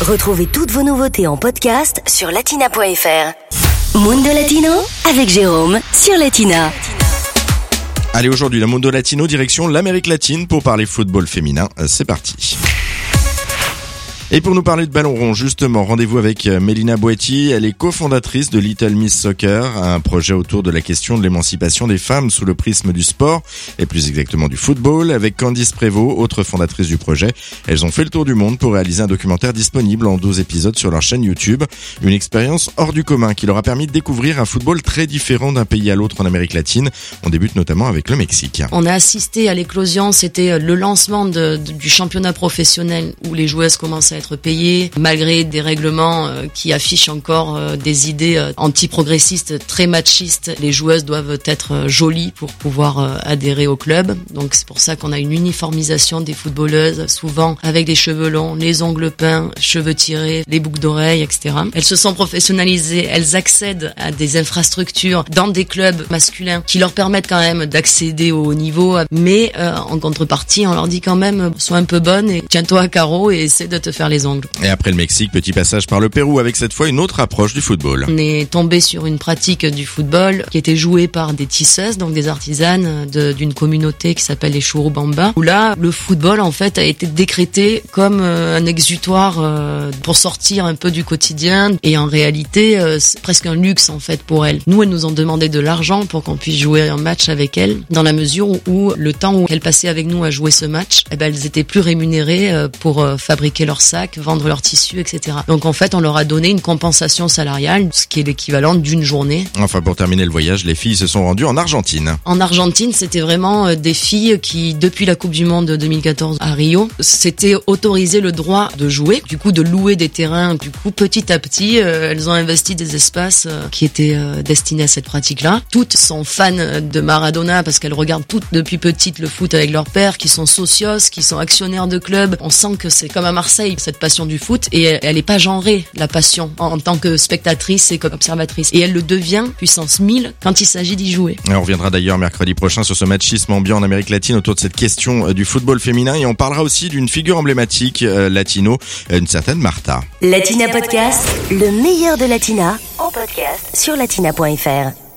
Retrouvez toutes vos nouveautés en podcast sur latina.fr. Mundo Latino avec Jérôme sur Latina. Allez, aujourd'hui, la Mundo Latino, direction l'Amérique latine pour parler football féminin. C'est parti. Et pour nous parler de ballon rond, justement, rendez-vous avec euh, Mélina Boetti. Elle est cofondatrice de Little Miss Soccer, un projet autour de la question de l'émancipation des femmes sous le prisme du sport, et plus exactement du football, avec Candice Prévost, autre fondatrice du projet. Elles ont fait le tour du monde pour réaliser un documentaire disponible en 12 épisodes sur leur chaîne YouTube. Une expérience hors du commun qui leur a permis de découvrir un football très différent d'un pays à l'autre en Amérique latine. On débute notamment avec le Mexique. On a assisté à l'éclosion, c'était le lancement du championnat professionnel où les joueuses commençaient être payés, malgré des règlements euh, qui affichent encore euh, des idées euh, anti-progressistes, très machistes. Les joueuses doivent être jolies pour pouvoir adhérer au club. Donc c'est pour ça qu'on a une uniformisation des footballeuses, souvent avec les cheveux longs, les ongles peints, cheveux tirés, les boucles d'oreilles, etc. Elles se sont professionnalisées, elles accèdent à des infrastructures dans des clubs masculins qui leur permettent quand même d'accéder au haut niveau, mais en contrepartie, on leur dit quand même, sois un peu bonne et tiens-toi à carreau et essaie de te faire les ongles. Et après le Mexique, petit passage par le Pérou avec cette fois une autre approche du football. On est tombé sur une pratique du football qui était jouée par des tisseuses, donc des artisanes d'une communauté qui s'appelle les Churubamba, où là, le football en fait a été décrété comme euh, un exutoire euh, pour sortir un peu du quotidien et en réalité euh, c'est presque un luxe en fait pour elles. Nous, elles nous ont demandé de l'argent pour qu'on puisse jouer un match avec elles, dans la mesure où le temps où elles passaient avec nous à jouer ce match, eh ben, elles étaient plus rémunérées pour fabriquer leurs sacs, vendre leurs tissus, etc. Donc en fait, on leur a donné une compensation salariale, ce qui est l'équivalent d'une journée. Enfin, pour terminer le voyage, les filles se sont rendues en Argentine. En Argentine, c'était vraiment euh, des filles qui, depuis la Coupe du Monde de 2014 à Rio, s'étaient autorisé le droit de jouer, du coup de louer des terrains. Du coup, petit à petit, euh, elles ont investi des espaces euh, qui étaient destinés à cette pratique-là. Toutes sont fans de Maradona parce qu'elles regardent toutes depuis petite le foot avec leur père, qui sont socios, qui sont actionnaires de clubs. On sent que c'est comme à Marseille, cette passion du foot et elle n'est pas genrée, la passion, en, tant que spectatrice et comme observatrice. Et elle le devient puissance 1000 quand il s'agit d'y jouer. on reviendra d'ailleurs mercredi prochain sur ce machisme ambiant en Amérique latine autour de cette question euh, du football féminin et on parlera aussi d'une figure emblématique euh, latino, une certaine Martha. Latina Podcast, le meilleur de Latina, en podcast sur latina.fr.